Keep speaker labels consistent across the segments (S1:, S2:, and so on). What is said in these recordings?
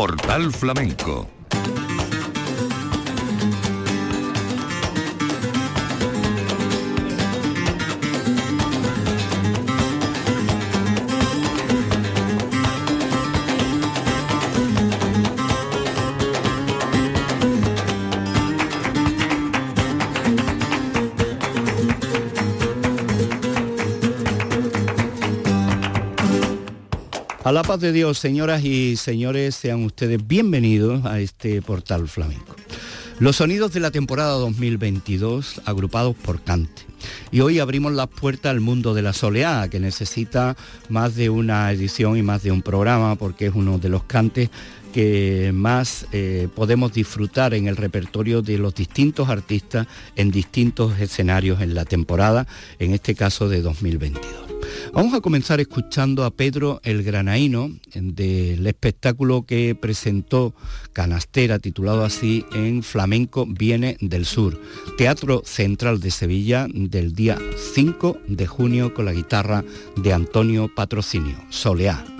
S1: Portal Flamenco
S2: A la paz de Dios, señoras y señores, sean ustedes bienvenidos a este portal flamenco. Los sonidos de la temporada 2022 agrupados por Cante. Y hoy abrimos las puertas al mundo de la soleá, que necesita más de una edición y más de un programa, porque es uno de los cantes que más eh, podemos disfrutar en el repertorio de los distintos artistas en distintos escenarios en la temporada, en este caso de 2022. Vamos a comenzar escuchando a Pedro el Granaíno del espectáculo que presentó Canastera, titulado así en Flamenco Viene del Sur, Teatro Central de Sevilla del día 5 de junio con la guitarra de Antonio Patrocinio, Soleá.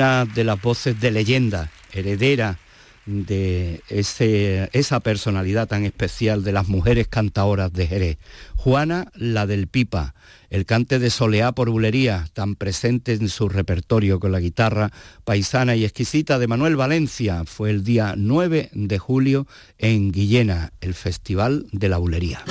S2: una de las voces de leyenda, heredera de esa personalidad tan especial de las mujeres cantadoras de Jerez. Juana, la del Pipa, el cante de Soleá por bulería, tan presente en su repertorio con la guitarra paisana y exquisita de Manuel Valencia, fue el día 9 de julio en Guillena, el Festival de la Bulería.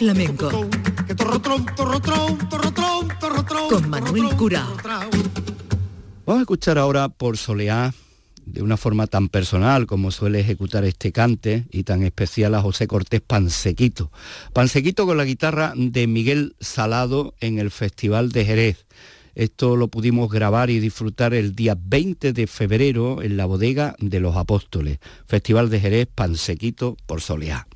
S3: Flamenco. Con Manuel.
S2: Vamos a escuchar ahora por Soleá, de una forma tan personal como suele ejecutar este cante y tan especial a José Cortés Pansequito. Pansequito con la guitarra de Miguel Salado en el Festival de Jerez. Esto lo pudimos grabar y disfrutar el día 20 de febrero en la bodega de los Apóstoles. Festival de Jerez Pansequito por Soleá.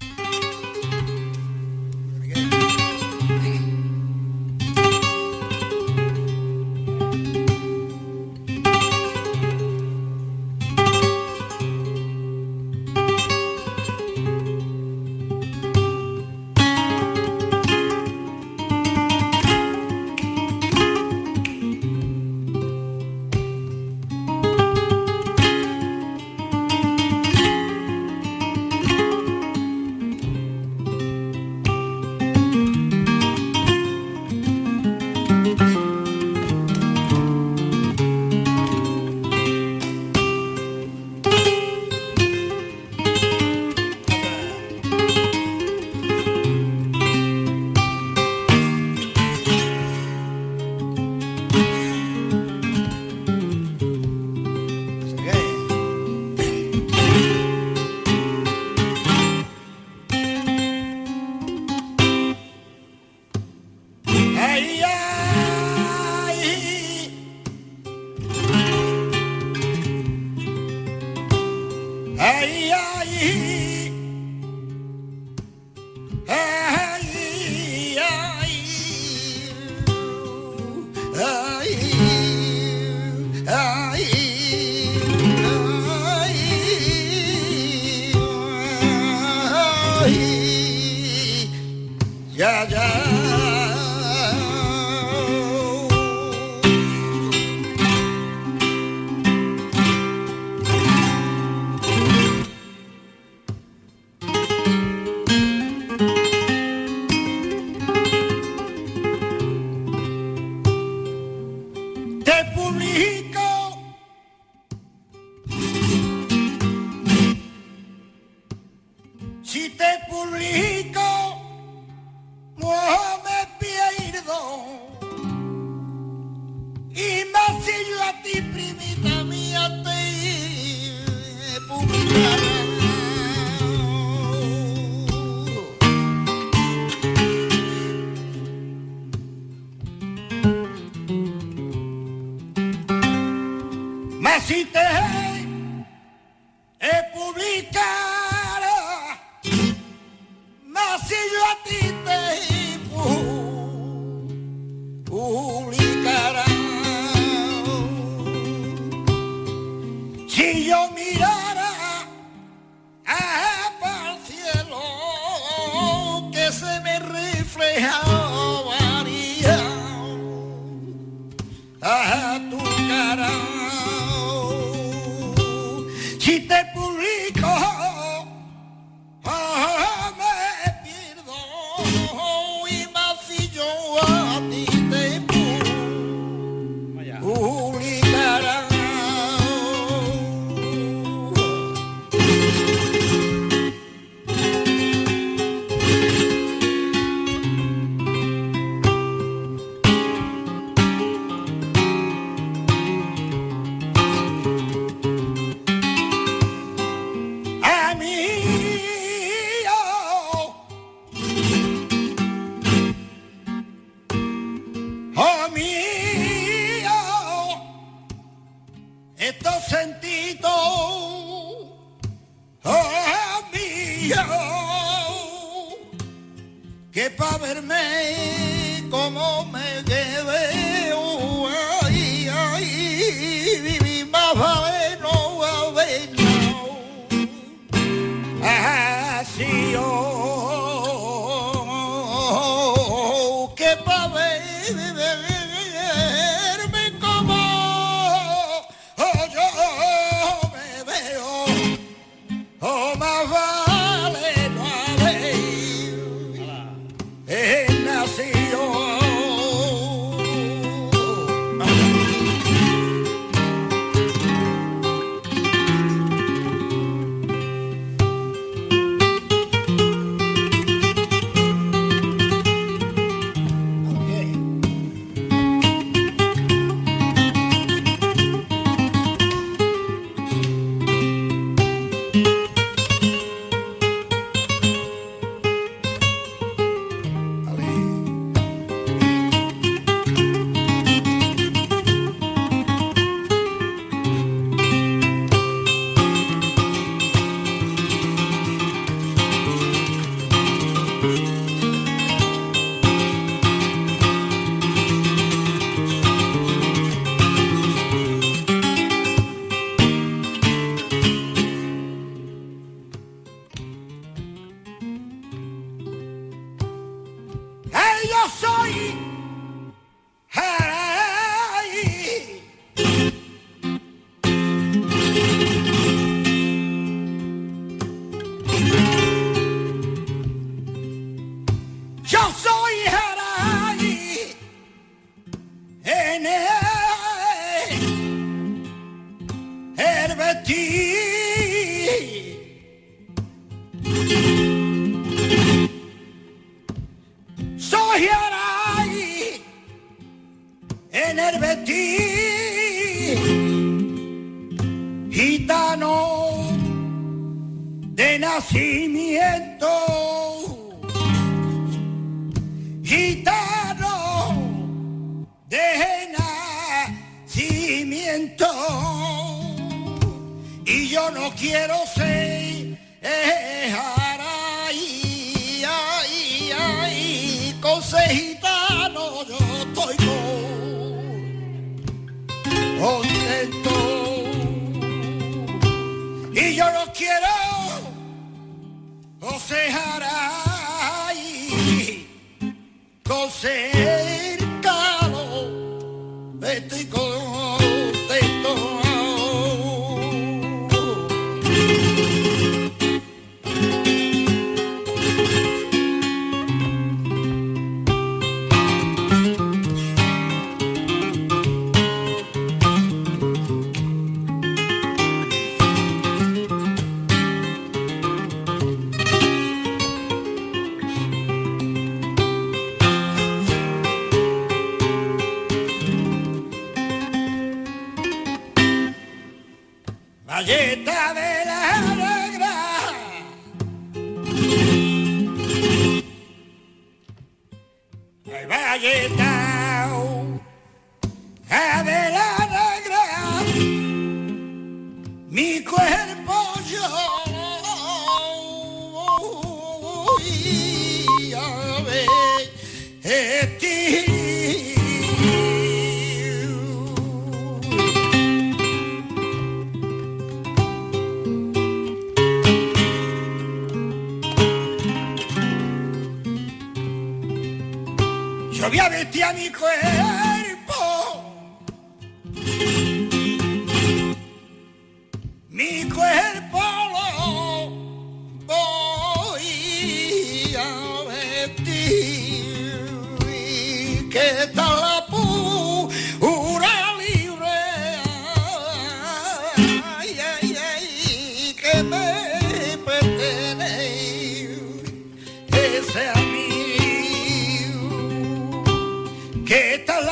S4: Que está la lo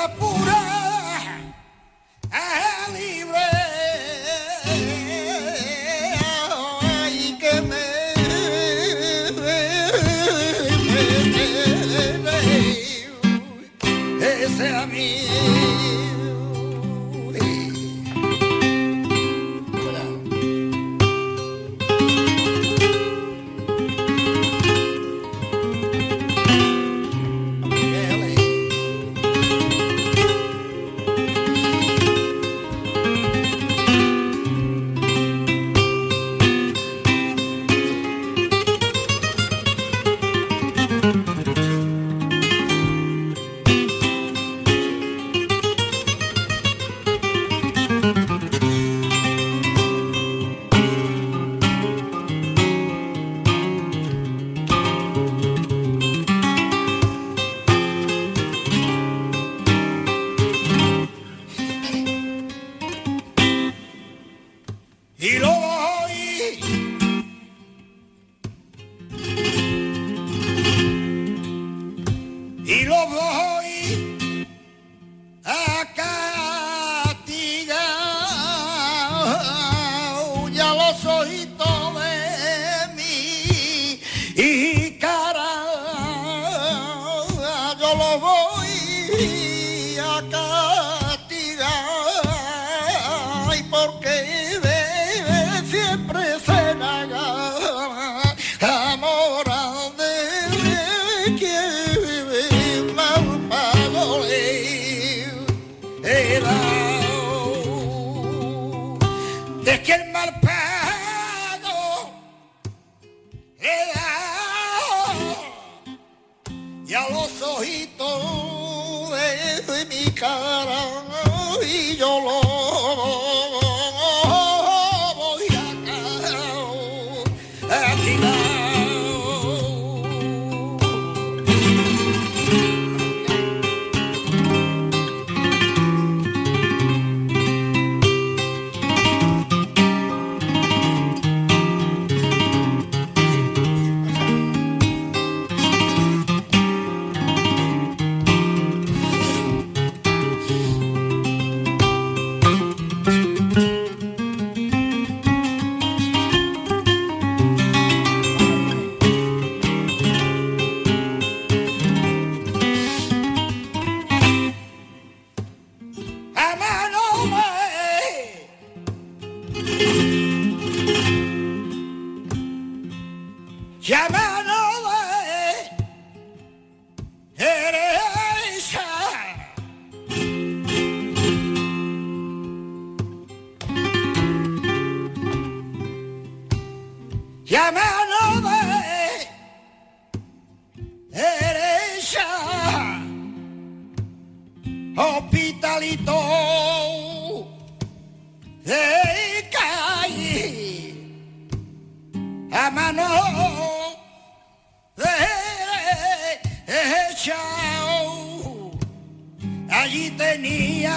S4: allí tenía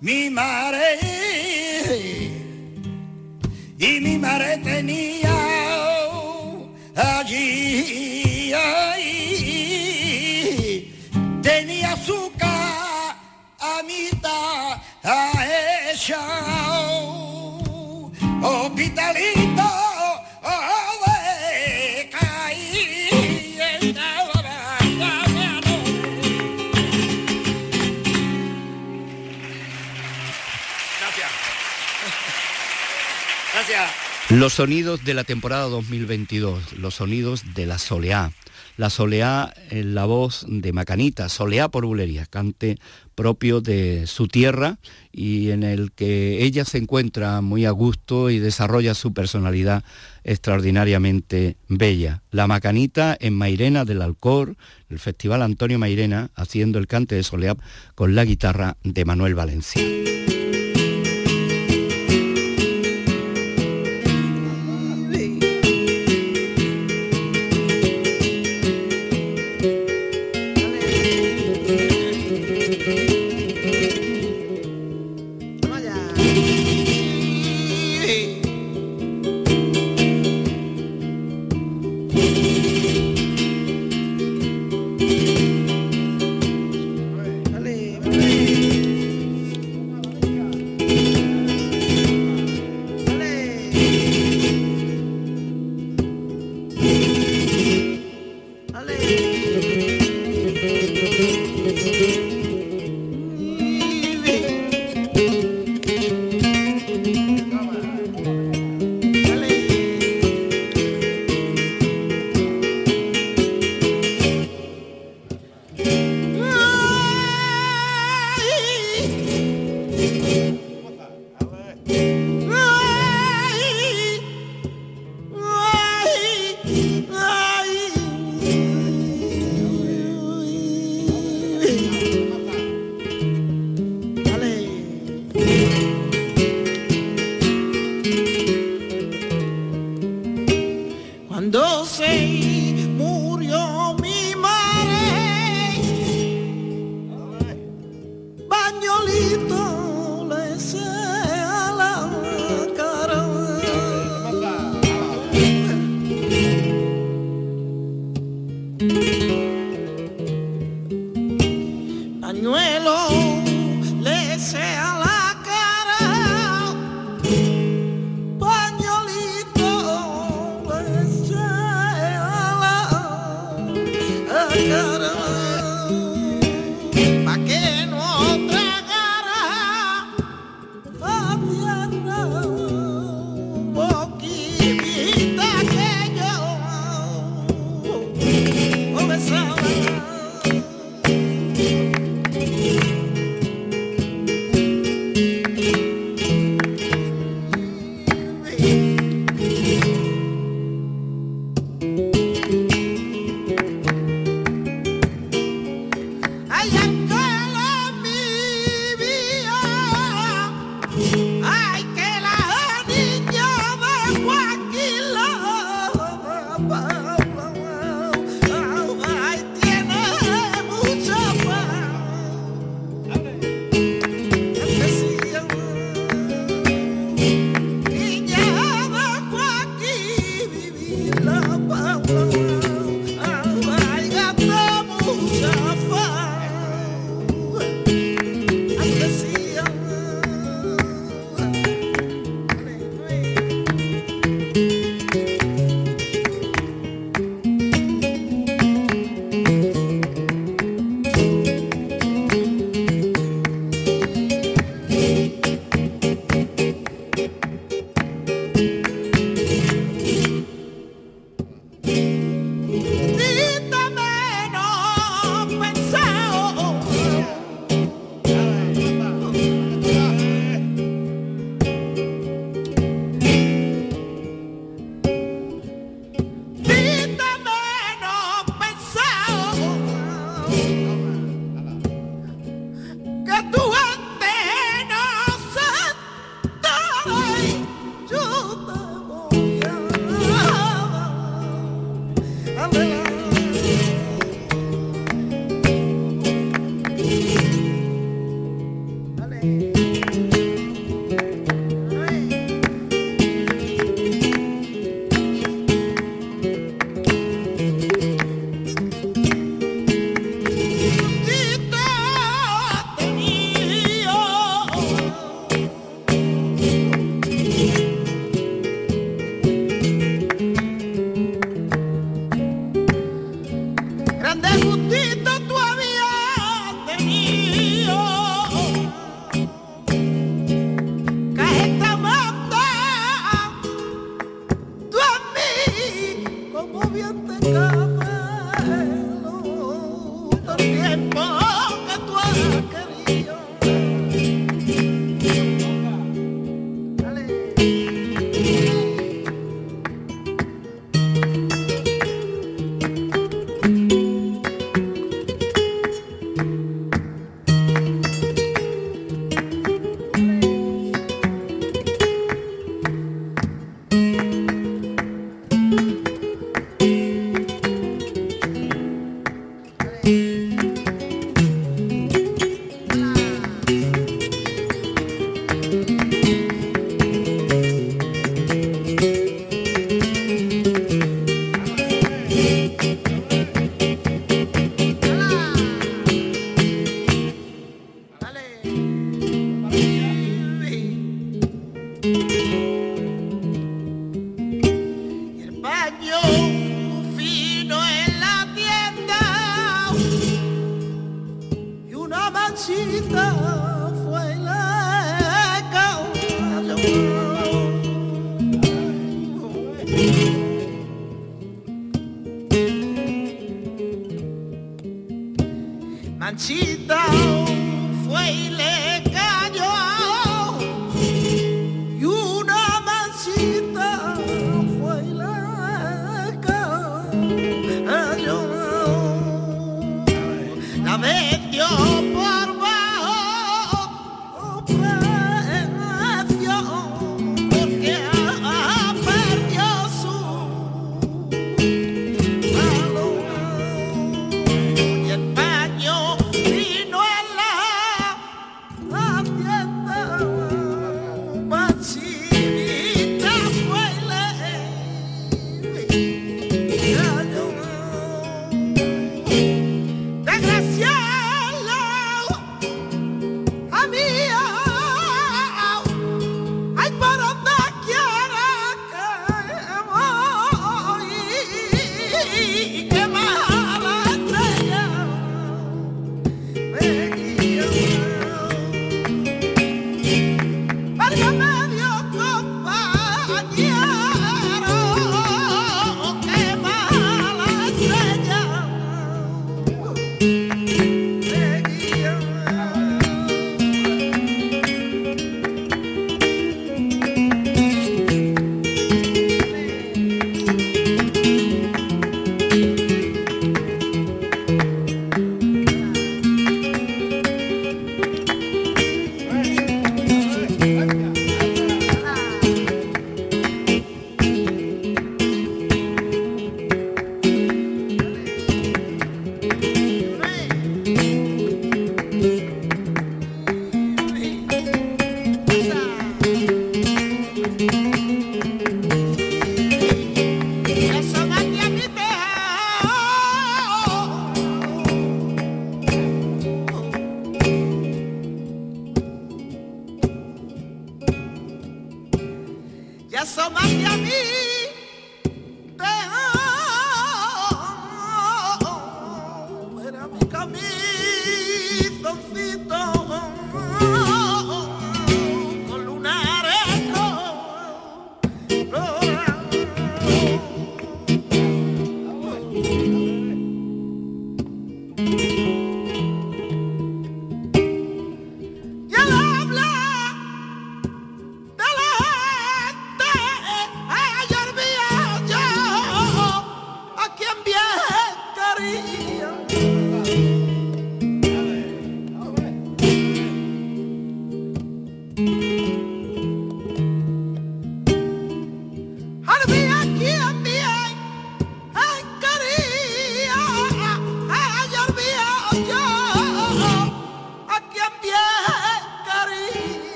S4: mi madre y mi madre tenía allí tenía su camita
S2: Los sonidos de la temporada 2022, los sonidos de la soleá. La soleá en la voz de Macanita, soleá por bulería, cante propio de su tierra y en el que ella se encuentra muy a gusto y desarrolla su personalidad extraordinariamente bella. La Macanita en Mairena del Alcor, el Festival Antonio Mairena, haciendo el cante de soleá con la guitarra de Manuel Valencia.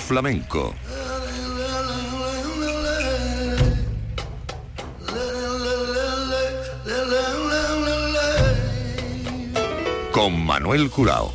S1: Flamenco. Con Manuel Curao.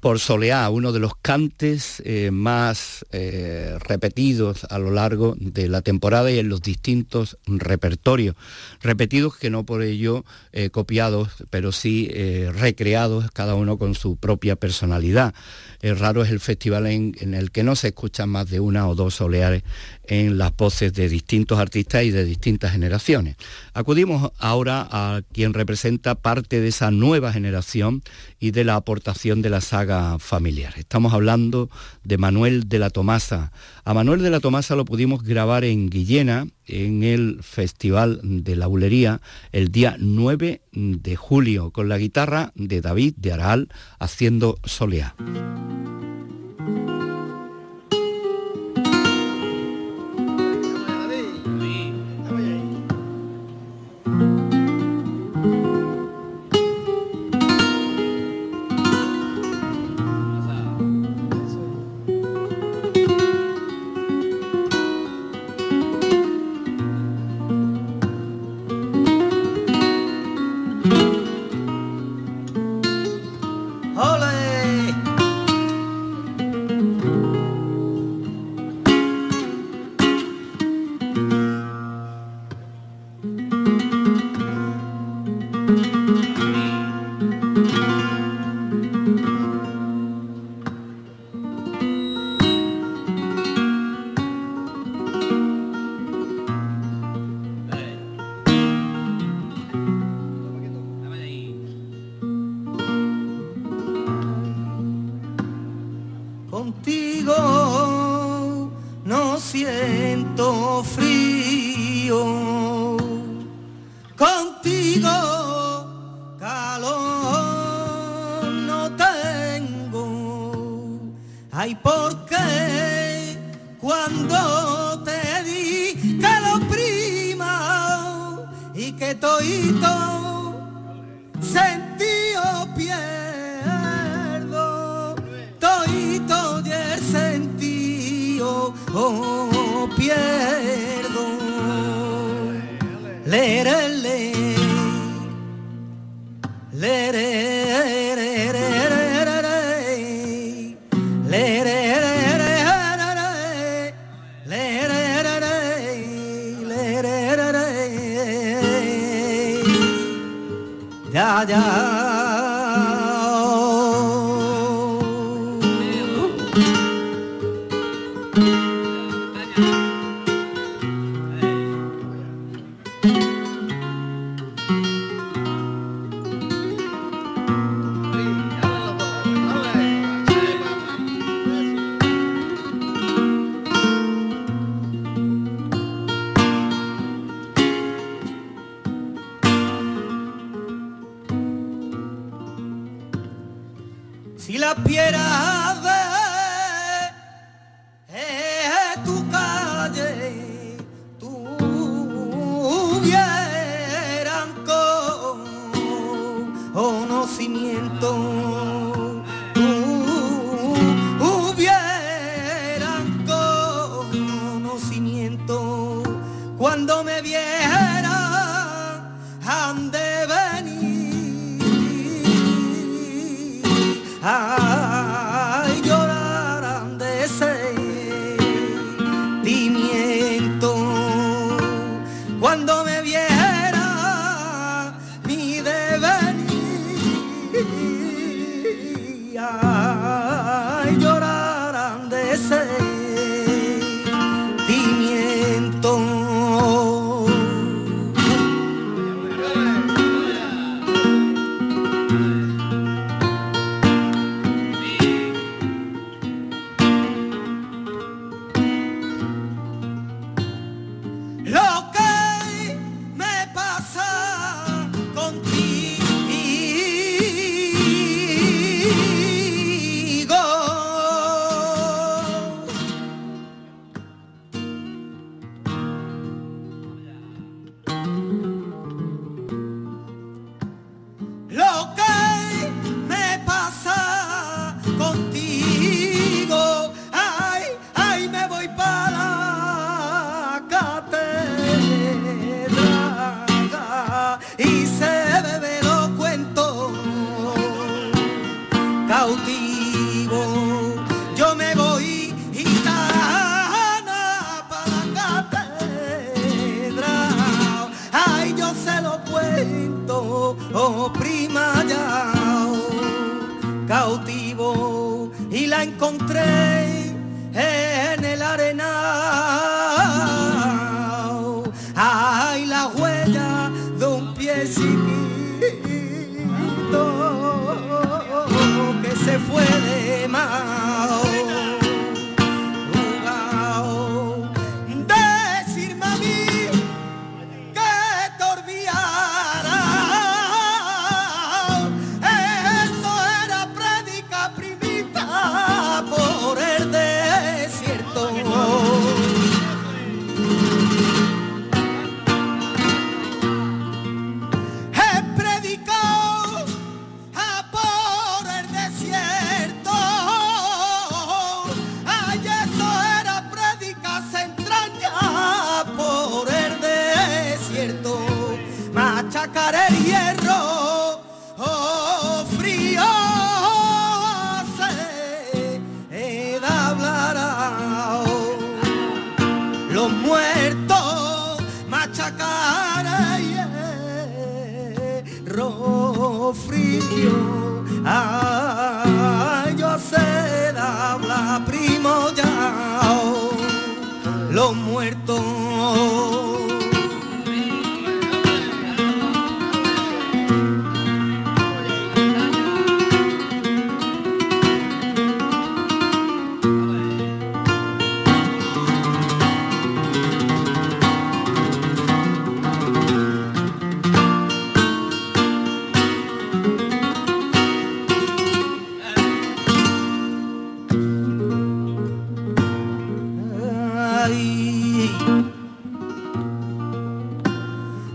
S2: Por Soleá, uno de los cantes eh, más eh, repetidos a lo largo de la temporada y en los distintos repertorios. Repetidos que no por ello eh, copiados, pero sí recreados, cada uno con su propia personalidad raro es el festival en, el que no se escuchan más de una o dos soleares en las voces de distintos artistas y de distintas generaciones. Acudimos ahora a quien representa parte de esa nueva generación y de la aportación de la saga familiar. Estamos hablando de Manuel de la Tomasa. A Manuel de la Tomasa lo pudimos grabar en Guillena, en el Festival de la Bulería, el día 9 de julio, con la guitarra de David de Aral haciendo soleá.
S5: contigo, calor no tengo. Ay, ¿por qué cuando te di que lo prima y que toito sentido pierdo, toito de sentido oh, pierdo? Oh, oh, Leeré viajeras han ah. ahí.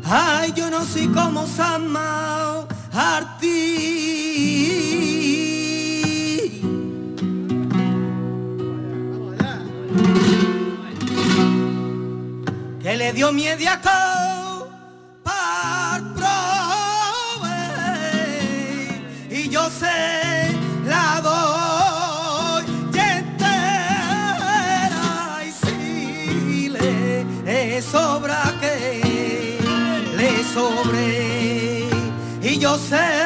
S5: Ay, yo no sé cómo se ama a ti. Que le dio miedo a said.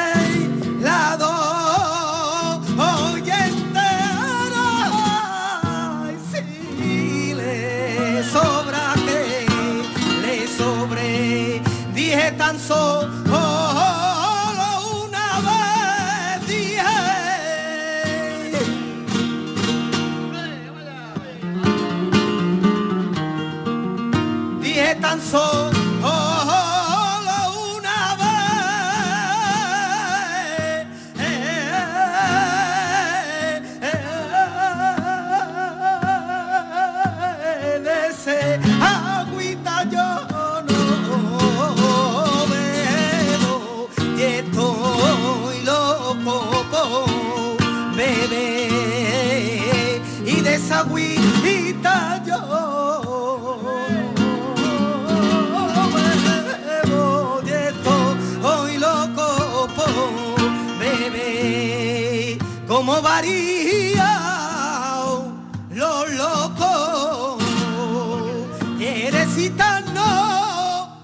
S5: Como varía los locos. Eres gitano,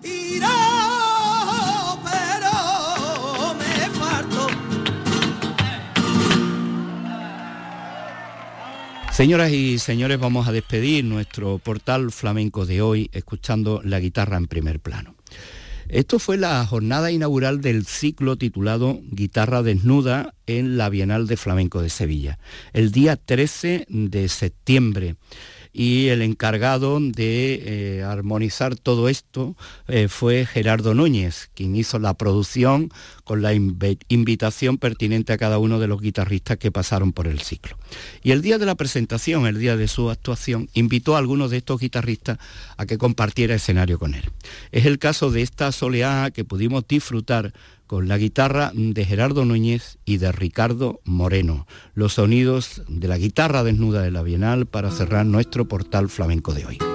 S5: tirado, pero me faltó.
S2: Señoras y señores, vamos a despedir nuestro portal flamenco de hoy escuchando la guitarra en primer plano. Esto fue la jornada inaugural del ciclo titulado Guitarra Desnuda en la Bienal de Flamenco de Sevilla, el día 13 de septiembre y el encargado de eh, armonizar todo esto eh, fue Gerardo Núñez, quien hizo la producción con la invitación pertinente a cada uno de los guitarristas que pasaron por el ciclo. Y el día de la presentación, el día de su actuación, invitó a algunos de estos guitarristas a que compartiera escenario con él. Es el caso de esta soleada que pudimos disfrutar con la guitarra de Gerardo Núñez y de Ricardo Moreno, los sonidos de la guitarra desnuda de la Bienal para cerrar nuestro portal flamenco de hoy.